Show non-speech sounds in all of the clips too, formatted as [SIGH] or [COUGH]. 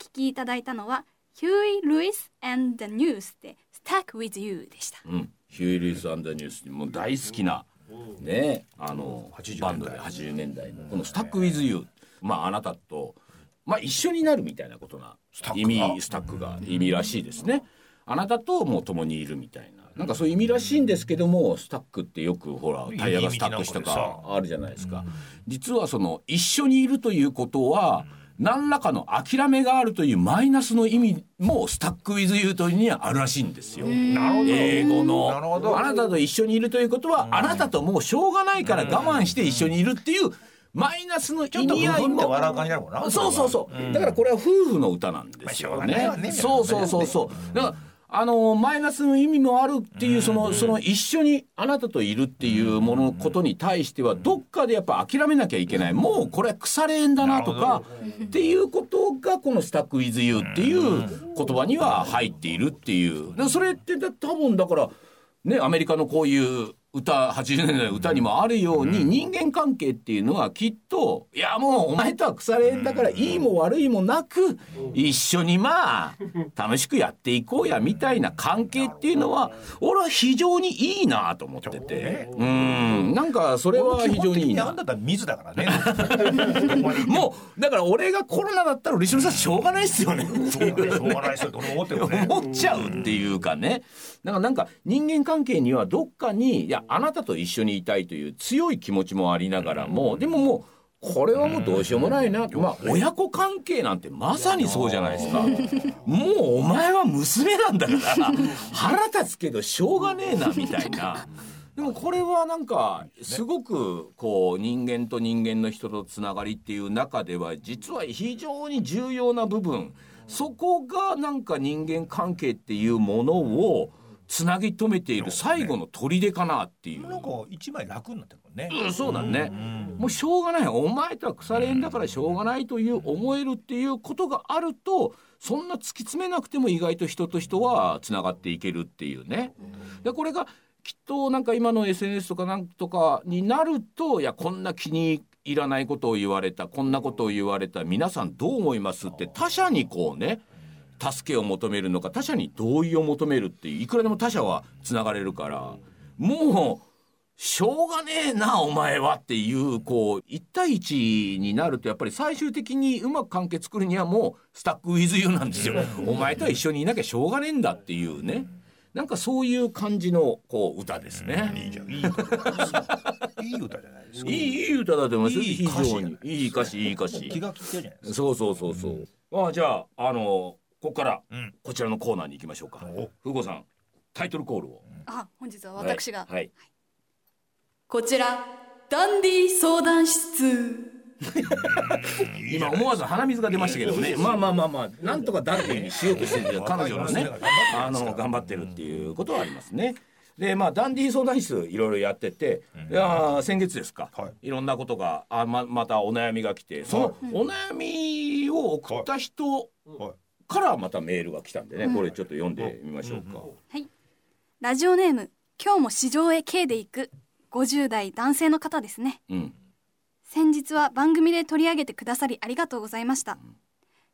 聞きいただいたのはヒューイ・ルイス and the News で Stuck with You でした。うん、 Huey Lewis and the News にもう大好きな、ね、あの80バンドで80年代のこの「スタック・ウィズ・ユー」まああなたと、まあ、一緒になるみたいなことなタックが。意味スタックが意味らしいですね。あなたともう共にいるみたいな。なんかそういう意味らしいんですけどもスタックってよくほらタイヤがスタックしたかあるじゃないですか。実はその一緒にいるということは何らかの諦めがあるというマイナスの意味も Stuck with You というにはあるらしいんですよ。英語の。あなたと一緒にいるということはあなたともうしょうがないから我慢して一緒にいるっていうマイナスの意味合いもそうそうそう、だからこれは夫婦の歌なんですよね。そうそうそうそう。だからあのマイナスの意味もあるっていうそのその一緒にあなたといるっていうもののことに対してはどっかでやっぱ諦めなきゃいけない。もうこれは腐れ縁だなとかっていうことがこの「スタック・ウィズ・ユー」っていう言葉には入っているっていう。それってだ多分だからねアメリカのこういう歌80年代の歌にもあるように、人間関係っていうのはきっといやもうお前とは腐れ縁だからいいも悪いもなく、一緒にまあ楽しくやっていこうやみたいな関係っていうのは俺は非常にいいなと思ってて。うん。なんかそれは非常にいいな。基本的にあん。ただ水だからね。[LAUGHS] もうだから俺がコロナだったら後ろさんしょうがないっすよね。しょいううがないですよって [LAUGHS] 思っちゃうっていうかね。だからなんか人間関係にはどっかにいやあなたと一緒にいたいという強い気持ちもありながらもでももうこれはもうどうしようもないな。まあ親子関係なんてまさにそうじゃないですか。もうお前は娘なんだから [LAUGHS] 腹立つけどしょうがねえなみたいな。[LAUGHS] でもこれはなんかすごくこう人間と人間の人とつながりっていう中では実は非常に重要な部分。そこがなんか人間関係っていうものをつなぎ止めている最後の砦かなっていう。なんか一枚楽になってるもんね。うん、そうだね、もうしょうがない。お前とは腐れ縁だからしょうがないという思えるっていうことがあるとそんな突き詰めなくても意外と人と人はつながっていけるっていうね。でこれがきっとなんか今の SNS とかなんとかになるといやこんな気に入らないことを言われたこんなことを言われた皆さんどう思いますって他者にこうね助けを求めるのか他者に同意を求めるっていくらでも他者はつながれるからもうしょうがねえなお前はっていうこう1対1になるとやっぱり最終的にうまく関係作るにはもうスタックウィズユーなんですよ。[LAUGHS] お前とは一緒にいなきゃしょうがねえんだっていうね。なんかそういう感じのこう歌ですね。いいじゃん。いいいいい歌じゃないですか。いいいい歌だと思います。いい非歌詞常にいい歌詞いい歌詞気が利いてるじゃないですか。そうそうそうそう、まあじゃああのここからうん。こちらのコーナーに行きましょうか。お。ふうごさんタイトルコールを。あ本日は私が、はい。はいこちらダンディ相談室。[LAUGHS] 今思わず鼻水が出ましたけどね。まあまあまあまあなんとかダンディにしようとしてる彼女のね。あの頑張ってるっていうことはありますね。でまあダンディ相談室いろいろやってて、いやー先月ですか、、はい。ろんなことがあままたお悩みが来てそのお悩みを送った人はいからまたメールが来たんでね、これちょっと読んでみましょうか。はい。ラジオネーム今日も市場へ K で行く。50代男性の方ですね。うん。先日は番組で取り上げてくださりありがとうございました。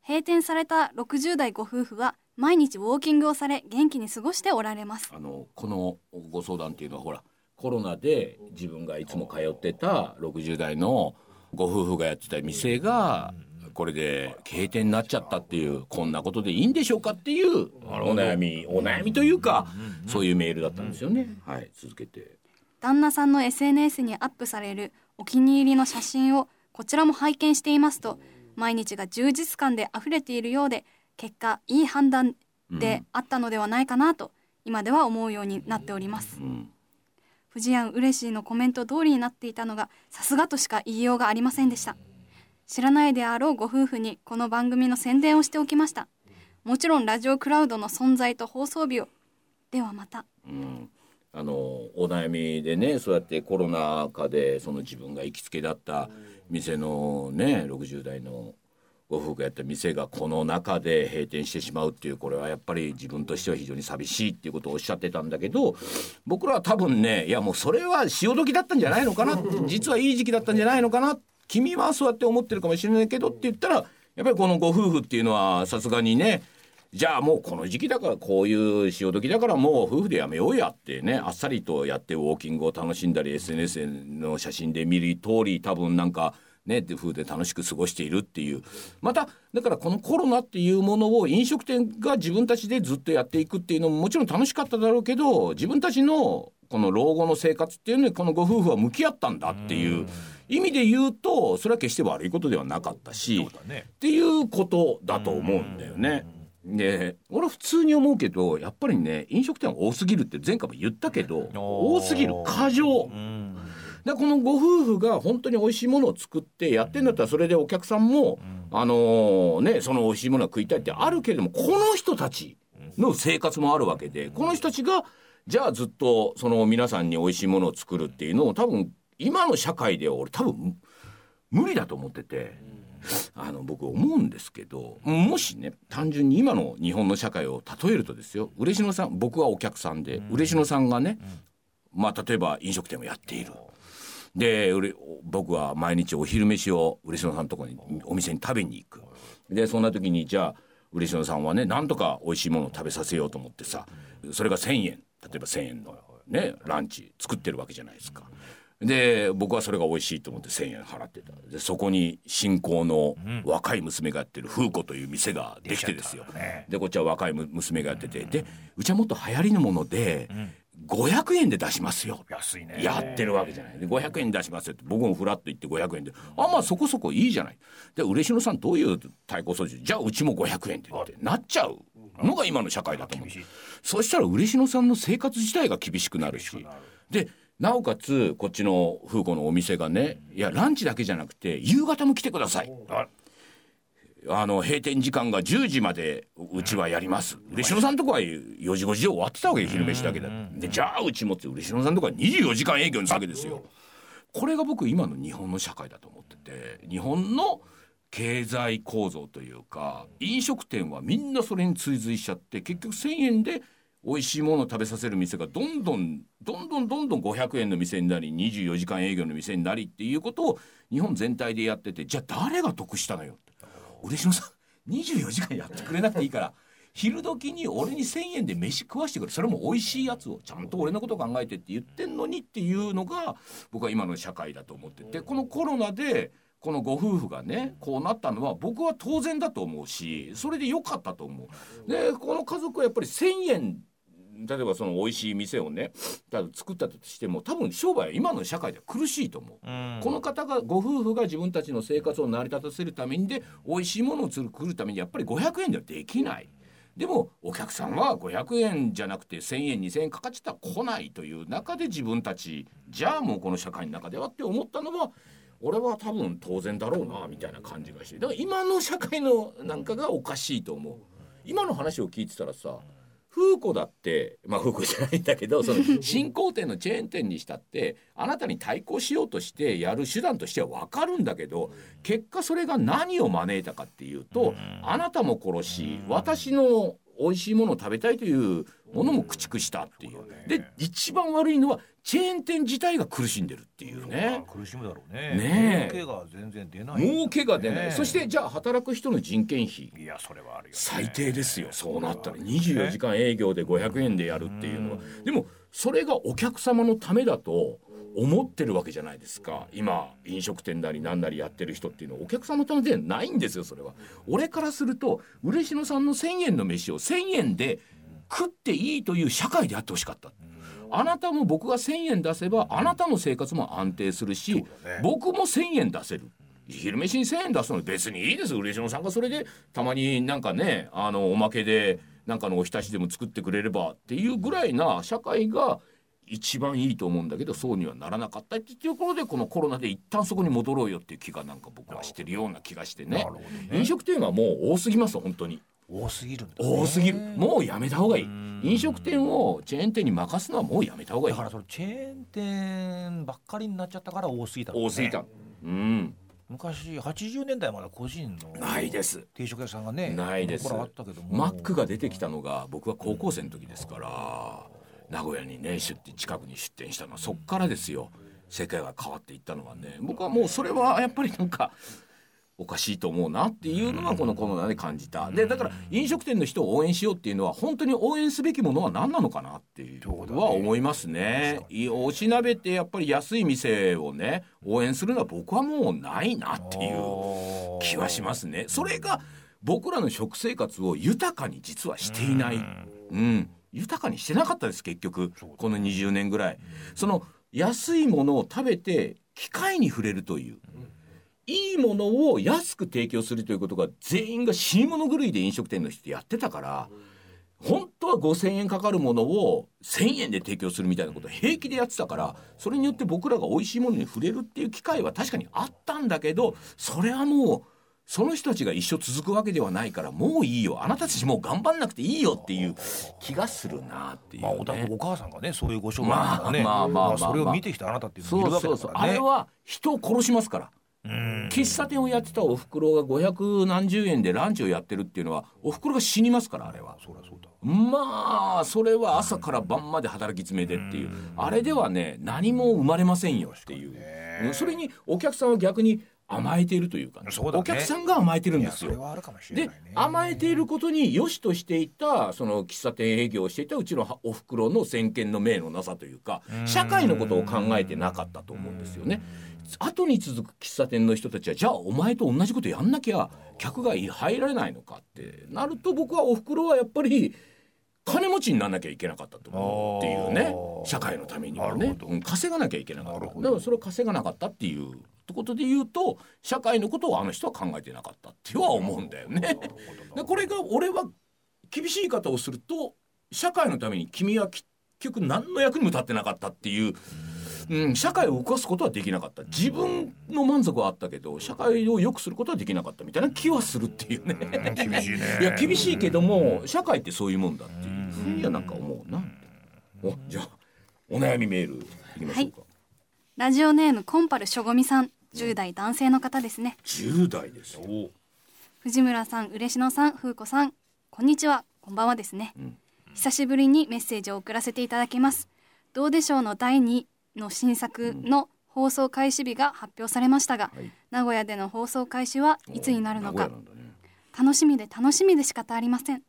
閉店された60代ご夫婦は毎日ウォーキングをされ元気に過ごしておられます。あのこのご相談っていうのはほらコロナで自分がいつも通ってた60代のご夫婦がやってた店がこれで閉店になっちゃったっていうこんなことでいいんでしょうかっていうお悩みお悩みというかそういうメールだったんですよね。はい続けて旦那さんの SNS にアップされるお気に入りの写真をこちらも拝見していますと毎日が充実感で溢れているようで結果いい判断であったのではないかなと今では思うようになっております。うん。藤庵嬉しいのコメント通りになっていたのがさすがとしか言いようがありませんでした知らないであろうご夫婦にこの番組の宣伝をしておきました。もちろんラジオクラウドの存在と放送日を。ではまた。うん。あのお悩みでねそうやってコロナ禍でその自分が行きつけだった店のね60代のご夫婦がやった店がこの中で閉店してしまうっていうこれはやっぱり自分としては非常に寂しいっていうことをおっしゃってたんだけど僕らは多分ねいやもうそれは潮時だったんじゃないのかな。実はいい時期だったんじゃないのかな。っ君はそうやって思ってるかもしれないけどって言ったらやっぱりこのご夫婦っていうのはさすがにねじゃあもうこの時期だからこういう潮時だからもう夫婦でやめようやってねあっさりとやってウォーキングを楽しんだり SNS の写真で見る通り多分なんかねって風で楽しく過ごしているっていう。まただからこのコロナっていうものを飲食店が自分たちでずっとやっていくっていうのももちろん楽しかっただろうけど自分たちのこの老後の生活っていうのにこのご夫婦は向き合ったんだっていう意味で言うとそれは決して悪いことではなかったし、ね、っていうことだと思うんだよね。で俺普通に思うけどやっぱりね飲食店は多すぎるって前回も言ったけど多すぎる過剰。でこのご夫婦が本当に美味しいものを作ってやってんだったらそれでお客さんも、あのー、ねその美味しいものが食いたいってあるけれどもこの人たちの生活もあるわけでこの人たちがじゃあずっとその皆さんに美味しいものを作るっていうのを多分今の社会では俺多分無理だと思ってて。あの僕思うんですけどもしね単純に今の日本の社会を例えるとですよ嬉野さん僕はお客さんで、嬉野さんがね、まあ例えば飲食店をやっている。で僕は毎日お昼飯を嬉野さんのとこにお店に食べに行く。でそんな時にじゃあ嬉野さんはねなんとか美味しいものを食べさせようと思ってさそれが1,000円例えば1,000円のねランチ作ってるわけじゃないですか。で僕はそれが美味しいと思って1,000円払ってた。でそこに新興の若い娘がやってる風子という店ができてですよ、でこっちは若い娘がやってて。でうちはもっと流行りのもので、500円で出しますよ。安いね。やってるわけじゃない。で500円出しますよって僕もフラッと言って500円で。あまあそこそこいいじゃない。で嬉野さんどういう対抗措置？じゃあうちも500円ってなっちゃうのが今の社会だと思う。そしたら嬉野さんの生活自体が厳しくなるし。でなおかつこっちの風子のお店がねいやランチだけじゃなくて夕方も来てください。あの閉店時間が10時までうちはやります。嬉野さんとこは4時5時で終わってたわけで昼飯だけででじゃあうちもって嬉野さんとこは24時間営業にしたわけですよ。これが僕今の日本の社会だと思ってて日本の経済構造というか飲食店はみんなそれに追随しちゃって結局1,000円で美味しいものを食べさせる店がどんどんどんどんどんどん500円の店になり24時間営業の店になりっていうことを日本全体でやっててじゃあ誰が得したのよって。嬉野さん24時間やってくれなくていいから昼時に俺に1,000円で飯食わしてくれ。それも美味しいやつをちゃんと俺のこと考えてって言ってんのにっていうのが僕は今の社会だと思ってて。このコロナでこのご夫婦がねこうなったのは僕は当然だと思うしそれで良かったと思う。でこの家族はやっぱり1,000円例えばその美味しい店をね作ったとしても多分商売は今の社会では苦しいと思う、うん、この方がご夫婦が自分たちの生活を成り立たせるためにで美味しいものを作るためにやっぱり500円ではできないでもお客さんは500円じゃなくて1,000円2,000円かかっちゃったら来ないという中で自分たちじゃあもうこの社会の中ではって思ったのは俺は多分当然だろうなみたいな感じがして。だから今の社会のなんかがおかしいと思う。今の話を聞いてたらさ風子だってまあ風子じゃないんだけどその新興店のチェーン店にしたってあなたに対抗しようとしてやる手段としては分かるんだけど結果それが何を招いたかっていうとあなたも殺し私の美味しいものを食べたいというものも駆逐したっていう。で一番悪いのはチェーン店自体が苦しんでるっていうね。苦しむだろうね。ね儲けが全然出ない、儲けが出ない。そしてじゃあ働く人の人件費。いやそれはあるよ、最低ですよ。そうなったら24時間営業で500円でやるっていうのは。でもそれがお客様のためだと。思ってるわけじゃないですか今飲食店なり何なりやってる人っていうのはお客様のためでないんですよそれは俺からすると嬉野さんの1,000円の飯を1,000円で食っていいという社会であってほしかった。あなたも僕が1,000円出せばあなたの生活も安定するし、僕も1,000円出せる。昼飯に1,000円出すの別にいいです嬉野さんがそれでたまになんかねあのおまけでなんかのおひたしでも作ってくれればっていうぐらいな社会が一番いいと思うんだけどそうにはならなかったっていうところでこのコロナで一旦そこに戻ろうよっていう気がなんか僕はしてるような気がしてね、ね、飲食店はもう多すぎます本当に。多すぎる、ね、多すぎる。もうやめた方がいい。飲食店をチェーン店に任すのはもうやめた方がいい。だからそのチェーン店ばっかりになっちゃったから多すぎた、ね、多すぎた。うん。昔80年代まで個人のないです。定食屋さんがねないです。あったけどマックが出てきたのが僕は高校生の時ですから、名古屋にね出店近くに出店したのはそっからですよ。世界が変わっていったのはね。僕はもうそれはやっぱりなんかおかしいと思うなっていうのがこのコロナで感じた。でだから飲食店の人を応援しようっていうのは本当に応援すべきものは何なのかなっていうのは思いますね。いおしなべってやっぱり安い店をね応援するのは僕はもうないなっていう気はしますね。それが僕らの食生活を豊かに実はしていない。うん、豊かにしてなかったです結局この20年ぐらい。その安いものを食べて機械に触れるという。いいものを安く提供するということが全員が死に物狂いで飲食店の人やってたから本当は5,000円かかるものを1,000円で提供するみたいなことを平気でやってたからそれによって僕らが美味しいものに触れるっていう機会は確かにあったんだけどそれはもうその人たちが一生続くわけではないからもういいよ。あなたたちもう頑張んなくていいよっていう気がするなっていう、ね。まあ、おだお母さんがねそういうご商売ね、まあまあまあまあそれを見てきたあなたっていうのもいるそうそうそう、わけだからねあれは人を殺しますから。うん喫茶店をやってたおふくろが500何十円でランチをやってるっていうのはおふくろが死にますからあれは。そりゃそうだ。まあそれは朝から晩まで働き詰めでっていう。あれではね何も生まれませんよっていう。うんそれにお客さんは逆に甘えているというかねそうだね。お客さんが甘えてるんいですよ。でね。甘えていることに良しとしていたその喫茶店営業をしていたうちのおふくろの先見の明のなさというか社会のことを考えてなかったと思うんですよね。後に続く喫茶店の人たちはじゃあお前と同じことやんなきゃ客が入られないのかってなると僕はおふくろはやっぱり金持ちにならなきゃいけなかったと思うっていうね社会のためにはね。うん稼がなきゃいけなかった。だからそれを稼がなかったっていうことで言うと社会のことをあの人は考えてなかったっては思うんだよね。[LAUGHS] でこれが俺は厳しい言い方をすると社会のために君は結局何の役にも立ってなかったっていう、うん、社会を動かすことはできなかった。自分の満足はあったけど社会を良くすることはできなかったみたいな気はするっていうね。厳しいね。[LAUGHS] いや厳しいけども社会ってそういうもんだっていうふうにはなんか思うな。おじゃあお悩みメールいきましょうか。ラジオネームコンパルしょごみさん。10代男性の方ですね。10代ですよ。藤村さん嬉野さん風子さん。こんにちは。こんばんはですね、ん。久しぶりにメッセージを送らせていただきます。どうでしょうの第2の新作の放送開始日が発表されましたが、はい。名古屋での放送開始はいつになるのか。ね。楽しみで楽しみで仕方ありません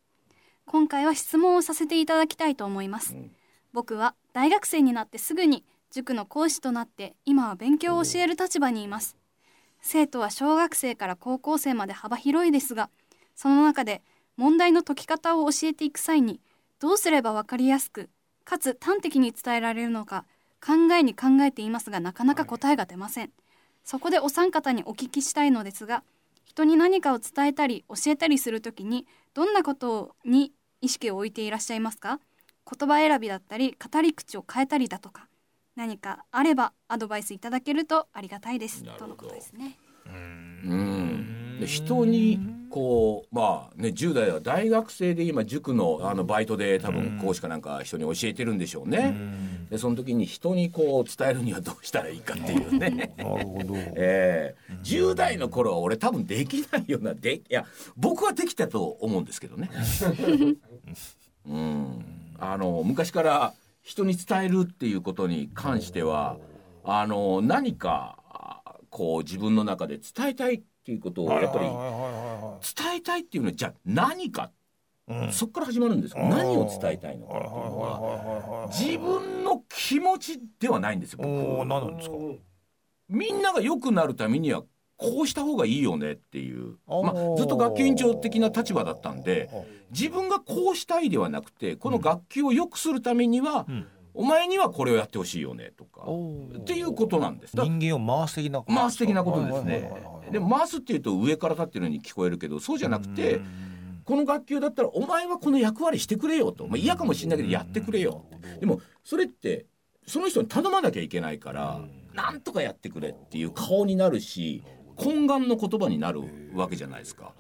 今回は質問をさせていただきたいと思います、ん。僕は大学生になってすぐに塾の講師となって今は勉強を教える立場にいます。生徒は小学生から高校生まで幅広いですがその中で問題の解き方を教えていく際にどうすれば分かりやすくかつ端的に伝えられるのか考えに考えていますがなかなか答えが出ません。そこでお三方にお聞きしたいのですが人に何かを伝えたり教えたりするときにどんなことに意識を置いていらっしゃいますか？言葉選びだったり語り口を変えたりだとか何かあればアドバイスいただけるとありがたいです。とのことですね。うん、で人にこうまあね10代は大学生で今塾のあのバイトで多分講師かなんか人に教えてるんでしょうね。でその時に人にこう伝えるにはどうしたらいいかっていうね。[LAUGHS] なるほど。[LAUGHS] ええ。10代の頃は俺多分できないようなでいや僕はできたと思うんですけどね。うん、あの昔から人に伝えるっていうことに関してはあの何かあこう自分の中で伝えたいっていうことをやっぱり伝えたいっていうのはじゃあ何か、うん。そこから始まるんですよ。何を伝えたいのかっていうのは自分の気持ちではないんですよ僕何なんですか？みんなが良くなるためにはこうした方がいいよねっていう、まあ、ずっと学級委員長的な立場だったんで自分がこうしたいではなくてこの学級を良くするためには、ん。お前にはこれをやってほしいよねとか。っていうことなんです。人間を回す的な回す的なことですね。でも回すっていうと上から立ってるように聞こえるけどそうじゃなくてこの学級だったらお前はこの役割してくれよと、まあ、嫌かもしれないけどやってくれよ。でもそれってその人に頼まなきゃいけないからなんとかやってくれっていう顔になるし懇願の言葉になるわけじゃないですか。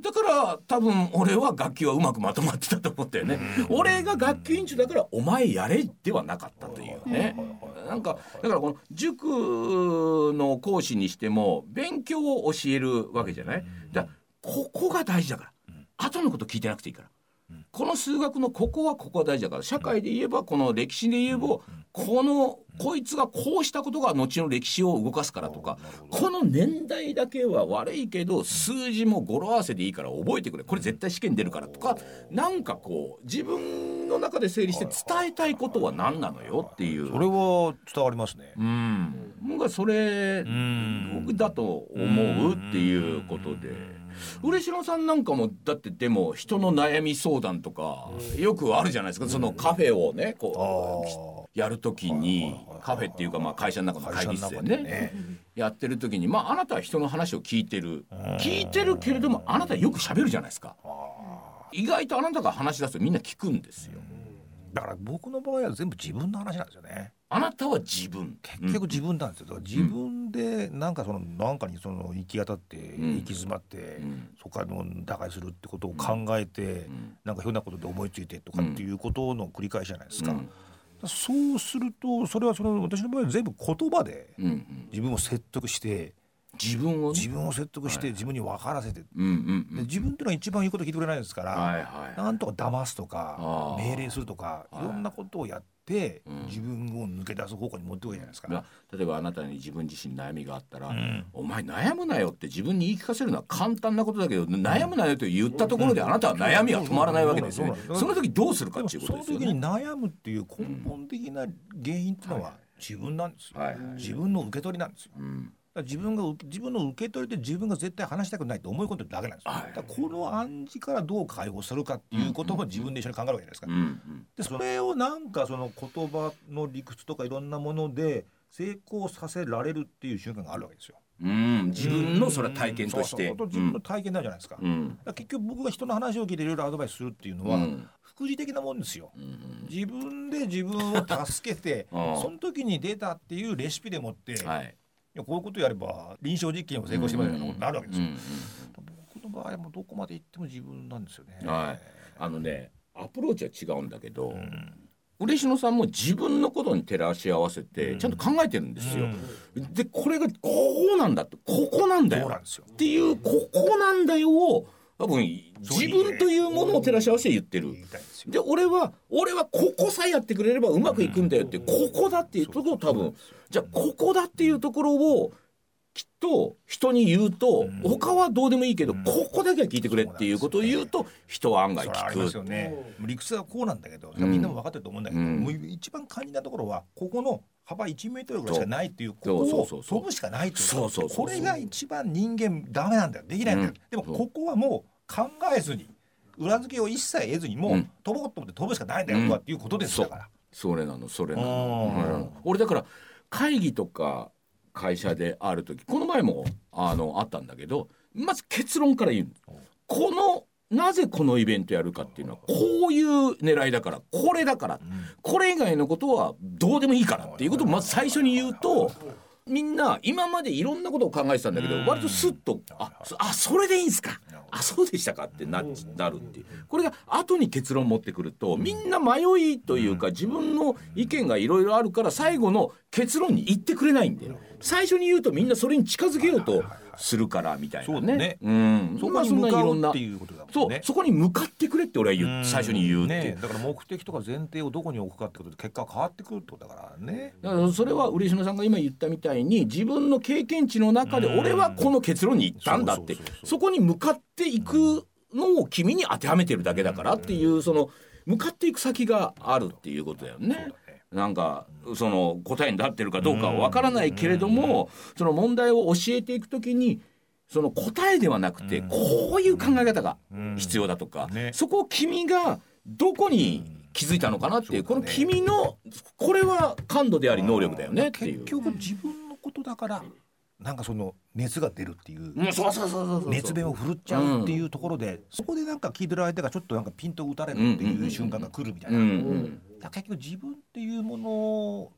だから多分俺は学級はうまくまとまってたと思ったよね。俺が学級委員長だからお前やれではなかったというね。なんかだからこの塾の講師にしても勉強を教えるわけじゃない？だここが大事だから。後のこと聞いてなくていいから。この数学のここはここは大事だから社会で言えばこの歴史で言えばこのこいつがこうしたことが後の歴史を動かすからとかこの年代だけは悪いけど数字も語呂合わせでいいから覚えてくれ。これ絶対試験出るからとかなんかこう自分の中で整理して伝えたいことは何なのよっていう。それは伝わりますね。うん、僕はそれん。僕だと思うっていうことで。嬉野さんなんかもだってでも人の悩み相談とかよくあるじゃないですか。そのカフェをねこうやるときにカフェっていうかまあ会社の中の会議室でね。ね。やってる時にまああなたは人の話を聞いてる。聞いてるけれどもあなたよく喋るじゃないですか。意外とあなたが話し出すとみんな聞くんですよ。だから僕の場合は全部自分の話なんですよね。あなたは自分。結局自分なんですよ。だから自分でなんかそのなんかにその行き当たってん。行き詰まって、ん。そこからの打開するってことを考えて、ん。なんかひょんなことで思いついてとかっていうことの繰り返しじゃないですか。うんそうするとそれはその私の場合は全部言葉で自分を説得して自分をね。自分を説得して自分に分からせて、自分っていうのは一番言うこと聞いてくれないですから、はいはい。なんとか騙すとか命令するとかい。ろんなことをやって、自分を抜け出す方向に持っていくじゃないですか。まあ例えばあなたに自分自身悩みがあったら、ん。お前悩むなよって自分に言い聞かせるのは簡単なことだけど悩むなよと言ったところであなたは悩みは止まらないわけですよね。その時どうするかっていうことですよね。悩むっていう根本的な原因っていうのは自分なんですよ、はいはい。自分の受け取りなんですよ。うん自分が自分の受け取りで自分が絶対話したくないと思い込んでるだけなんですよ。はい。だこの暗示からどう解放するかっていうことも自分で一緒に考えるわけじゃないですか。うんうん。でそれをなんかその言葉の理屈とかいろんなもので成功させられるっていう瞬間があるわけですよ。うん。自分のそれは体験として。そうそう。自分の体験なんじゃないですか。うん。ら結局僕が人の話を聞いていろいろアドバイスするっていうのは、うん。副次的なもんですよ。うん自分で自分を助けて [LAUGHS] その時に出たっていうレシピでもって、い、はいやこういうことやれば臨床実験を成功してますようなことになるわけですよ。うん僕の場合はもうどこまで行っても自分なんですよね。うんはい。あのねアプローチは違うんだけど、うん。嬉野さんも自分のことに照らし合わせてちゃんと考えてるんですよ。でこれがこうなんだってここなんだよ。そうなんですよ。っていうここなんだよを多分自分というものを照らし合わせて言ってる。で俺は俺はここさえやってくれればうまくいくんだよってここだっていうところを多分じゃあここだっていうところをきっと人に言うと他はどうでもいいけどここだけは聞いてくれっていうことを言うと人は案外聞く。よね。理屈はこうなんだけど、みんなも分かってると思うんだけど、うん。もう一番肝心なところはここの幅1メートルぐらいしかないっていうこそうこをそうそう。そう飛ぶしかないっていうそうそうそうそう。これが一番人間ダメなんだよ。できないんだよ、うん。でもここはもう考えずに裏付けを一切得ずにもう、うん。飛ぼうと思って飛ぶしかないんだよ、うん。とはっていうことですから。それなのそれなうん。の、うん。俺だから会議とか会社である時この前もあのあったんだけどまず結論から言うこのなぜこのイベントやるかっていうのはこういう狙いだからこれだから、これ以外のことはどうでもいいからっていうことをまず最初に言うとみんな今までいろんなことを考えてたんだけど割とスッと「あそあそれでいいんすか？あそうでしたか」ってななるっていう。これが後に結論持ってくるとみんな迷いというか自分の意見がいろいろあるから最後の結論に言ってくれないんだよ。最初に言うとみんなそれに近づけようとするからみたいなね。そうだねうん、そこに向かうっていうことだもんね。そうそこに向かってくれって俺は言う最初に言うっていう。ね、だから目的とか前提をどこに置くかってことで結果が変わってくるってことだからね。だからそれは嬉野さんが今言ったみたいに自分の経験値の中で俺はこの結論に行ったんだってそこに向かっていくのを君に当てはめてるだけだからっていうその向かっていく先があるっていうことだよね。なんかその答えになってるかどうかは分からないけれどもその問題を教えていくときにその答えではなくてこういう考え方が必要だとかね。そこを君がどこに気づいたのかなっていうこの君のこれは感度であり能力だよねっていう。結。局自分のことだからなんかその熱が出るっていう。熱弁を振るっちゃうっていうところで、そこでなんか聞いてる相手がちょっとなんかピンと打たれるっていう瞬間が来るみたいな、だから結局自分っていうもの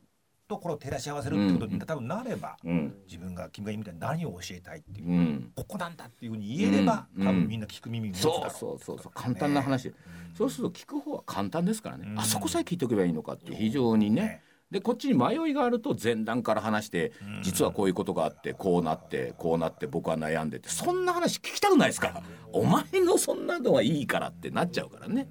とこれを照らし合わせるってことに多分なれば、うん。自分が君が言うみたいに何を教えたいっていう、うん。ここなんだっていうふうに言えれば、うん。多分みんな聞く耳に持つだろそうそうそうそう。簡単な話。でそうすると聞く方は簡単ですからね。あそこさえ聞いておけばいいのかって非常にね。でこっちに迷いがあると前段から話して実はこういうことがあってこうなってこうなって僕は悩んでてそんな話聞きたくないですから。お前のそんなのはいいからってなっちゃうからね。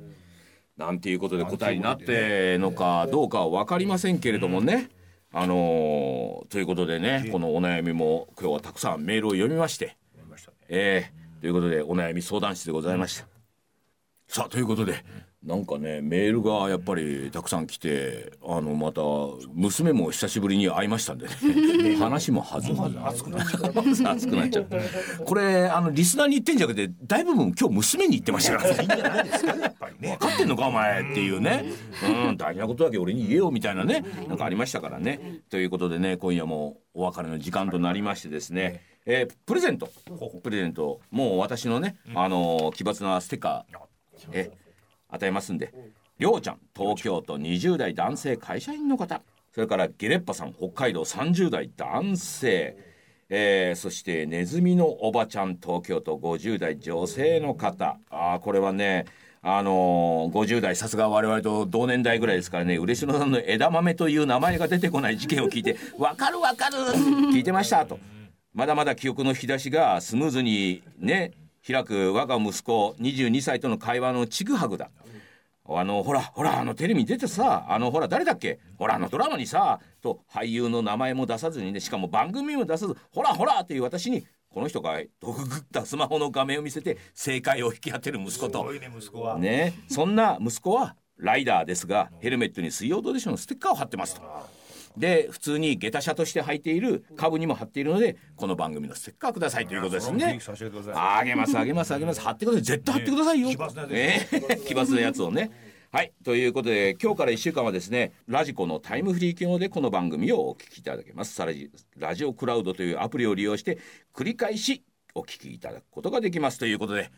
なんていうことで答えになってのかどうかは分かりませんけれどもね。あのーということでねこのお悩みも今日はたくさんメールを読みまして、えーということでお悩み相談室でございました。さあということでなんかねメールがやっぱりたくさん来てあのまた娘も久しぶりに会いましたんでね。話も弾む。熱くなっちゃった熱くなっちゃったこれあのリスナーに言ってんじゃなくて大部分今日娘に言ってましたから。ねいいんじゃないですかねやっぱりね。分かってんのかお前っていうね、うん、大事なことだけ俺に言えよみたいなね。なんかありましたからね。ということでね今夜もお別れの時間となりましてですね、えープレゼント。プレゼント。もう私のね、あのー奇抜なステッカー。え与えますんで。りょうちゃん東京都20代男性会社員の方。それからゲレッパさん北海道30代男性。えーそしてネズミのおばちゃん東京都50代女性の方。あーこれはねあのー50代さすが我々と同年代ぐらいですからね嬉野さんの枝豆という名前が出てこない事件を聞いて「[LAUGHS] わかるわかる聞いてました」と。まだまだ記憶の引き出しがスムーズにね開く我が息子22歳との会話のちぐはぐだ。あのほらほらあのテレビに出てさあのほら誰だっけ？ほらあのドラマにさと俳優の名前も出さずにねしかも番組も出さずほらほらっていう私にこの人がとくぐったスマホの画面を見せて正解を引き当てる息子と。すごいね息子は。ね。そんな息子はライダーですがヘルメットに水曜どうでしょうのステッカーを貼ってますと。で普通に下駄車として履いている株にも貼っているのでこの番組のステッカーくださいということですね。あげますあげますあげます。貼ってください。絶対貼ってくださいよ。奇抜な [LAUGHS] 奇抜なやつをね。はい。ということで今日から1週間はですねラジコのタイムフリー機能でこの番組をお聞きいただけます。さらにラジオクラウドというアプリを利用して繰り返しお聞きいただくことができます。ということで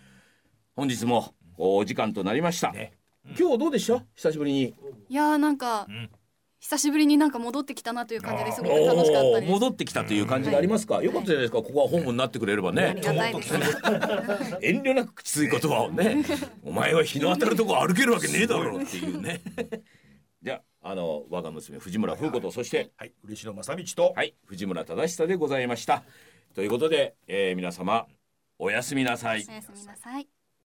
本日もお時間となりました、ね。今日どうでした？久しぶりに。いやーなんか、ん久しぶりになんか戻ってきたなという感じですごく楽しかったです。戻ってきたという感じがありますか、よかったじゃないですか。ここは本部になってくれればあねりがたいです。遠慮なくきつい言葉をね。お前は日の当たるとこ歩けるわけねえだろうっていうね。じゃああの我が娘藤村風子とそしてはい。嬉野正道と。はい。藤村忠久でございました。ということで、えー皆様おやすみなさい。おやすみなさい。